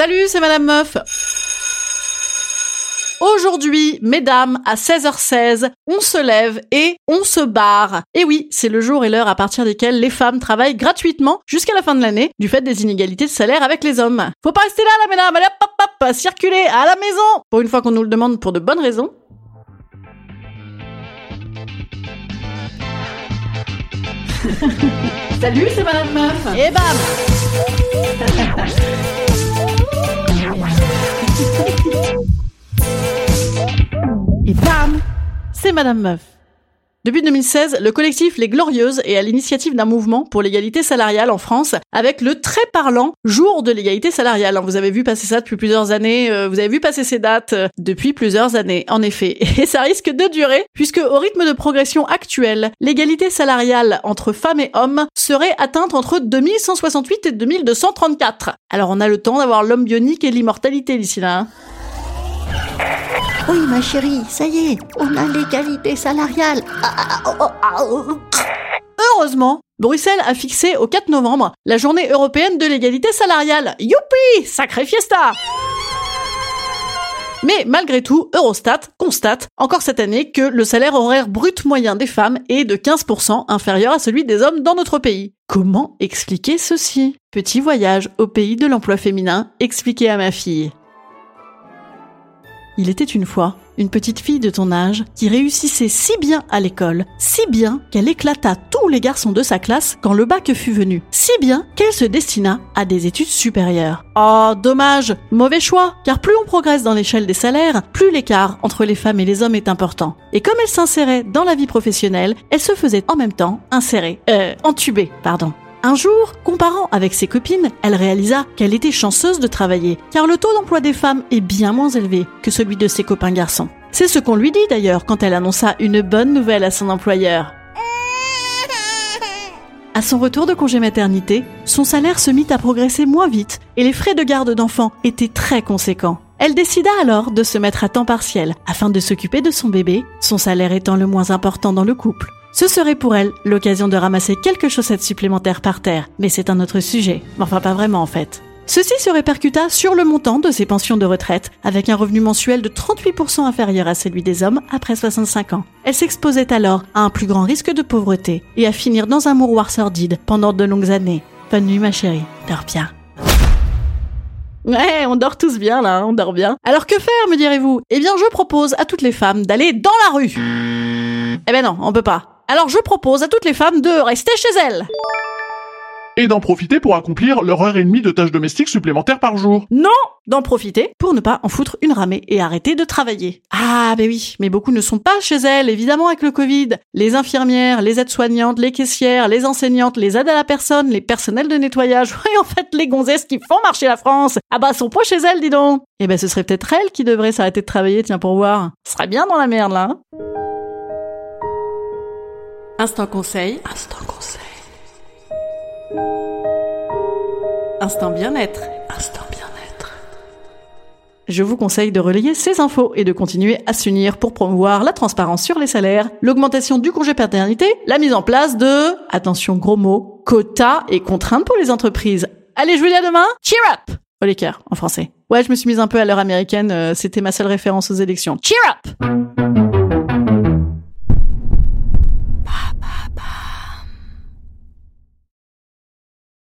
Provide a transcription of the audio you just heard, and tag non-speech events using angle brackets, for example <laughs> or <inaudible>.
Salut, c'est Madame Meuf. Aujourd'hui, mesdames, à 16h16, on se lève et on se barre. Et oui, c'est le jour et l'heure à partir desquels les femmes travaillent gratuitement jusqu'à la fin de l'année du fait des inégalités de salaire avec les hommes. Faut pas rester là, là, mesdames, allez hop, hop, hop, circuler à la maison Pour une fois qu'on nous le demande pour de bonnes raisons. <laughs> Salut, c'est Madame Meuf. Et bam <laughs> Et bam C'est Madame Meuf. Depuis 2016, le collectif Les Glorieuses est à l'initiative d'un mouvement pour l'égalité salariale en France avec le très parlant jour de l'égalité salariale. Vous avez vu passer ça depuis plusieurs années, euh, vous avez vu passer ces dates euh, depuis plusieurs années, en effet. <laughs> Et ça risque de durer puisque au rythme de progression actuel, l'égalité salariale entre femmes et hommes serait atteinte entre 2168 et 2234. Alors on a le temps d'avoir l'homme bionique et l'immortalité d'ici là. Hein. Oui, ma chérie, ça y est, on a l'égalité salariale. Heureusement, Bruxelles a fixé au 4 novembre la journée européenne de l'égalité salariale. Youpi Sacré fiesta mais malgré tout, Eurostat constate encore cette année que le salaire horaire brut moyen des femmes est de 15% inférieur à celui des hommes dans notre pays. Comment expliquer ceci? Petit voyage au pays de l'emploi féminin expliqué à ma fille. Il était une fois une petite fille de ton âge qui réussissait si bien à l'école, si bien qu'elle éclata tous les garçons de sa classe quand le bac fut venu, si bien qu'elle se destina à des études supérieures. Oh, dommage, mauvais choix, car plus on progresse dans l'échelle des salaires, plus l'écart entre les femmes et les hommes est important. Et comme elle s'insérait dans la vie professionnelle, elle se faisait en même temps insérer, euh, entuber, pardon. Un jour, comparant avec ses copines, elle réalisa qu'elle était chanceuse de travailler, car le taux d'emploi des femmes est bien moins élevé que celui de ses copains garçons. C'est ce qu'on lui dit d'ailleurs quand elle annonça une bonne nouvelle à son employeur. <laughs> À son retour de congé maternité, son salaire se mit à progresser moins vite et les frais de garde d'enfants étaient très conséquents. Elle décida alors de se mettre à temps partiel afin de s'occuper de son bébé, son salaire étant le moins important dans le couple. Ce serait pour elle l'occasion de ramasser quelques chaussettes supplémentaires par terre, mais c'est un autre sujet. Enfin pas vraiment en fait. Ceci se répercuta sur le montant de ses pensions de retraite, avec un revenu mensuel de 38% inférieur à celui des hommes après 65 ans. Elle s'exposait alors à un plus grand risque de pauvreté et à finir dans un mouroir sordide pendant de longues années. Bonne nuit ma chérie, dors bien. Ouais, on dort tous bien là, on dort bien. Alors que faire, me direz-vous? Eh bien, je propose à toutes les femmes d'aller dans la rue. Eh ben non, on peut pas. Alors je propose à toutes les femmes de rester chez elles. Et d'en profiter pour accomplir leur heure et demie de tâches domestiques supplémentaires par jour. Non D'en profiter pour ne pas en foutre une ramée et arrêter de travailler. Ah ben oui, mais beaucoup ne sont pas chez elles, évidemment avec le Covid. Les infirmières, les aides-soignantes, les caissières, les enseignantes, les aides à la personne, les personnels de nettoyage, <laughs> et en fait les gonzesses qui font marcher la France. Ah bah sont pas chez elles, dis donc Eh ben ce serait peut-être elles qui devraient s'arrêter de travailler, tiens pour voir. Ce serait bien dans la merde là. Hein Instant conseil. Instant conseil. Instant bien-être. Instant bien-être. Je vous conseille de relayer ces infos et de continuer à s'unir pour promouvoir la transparence sur les salaires, l'augmentation du congé paternité, la mise en place de, attention gros mots, quotas et contraintes pour les entreprises. Allez, je vous dis à demain. Cheer up! Au en français. Ouais, je me suis mise un peu à l'heure américaine, euh, c'était ma seule référence aux élections. Cheer up!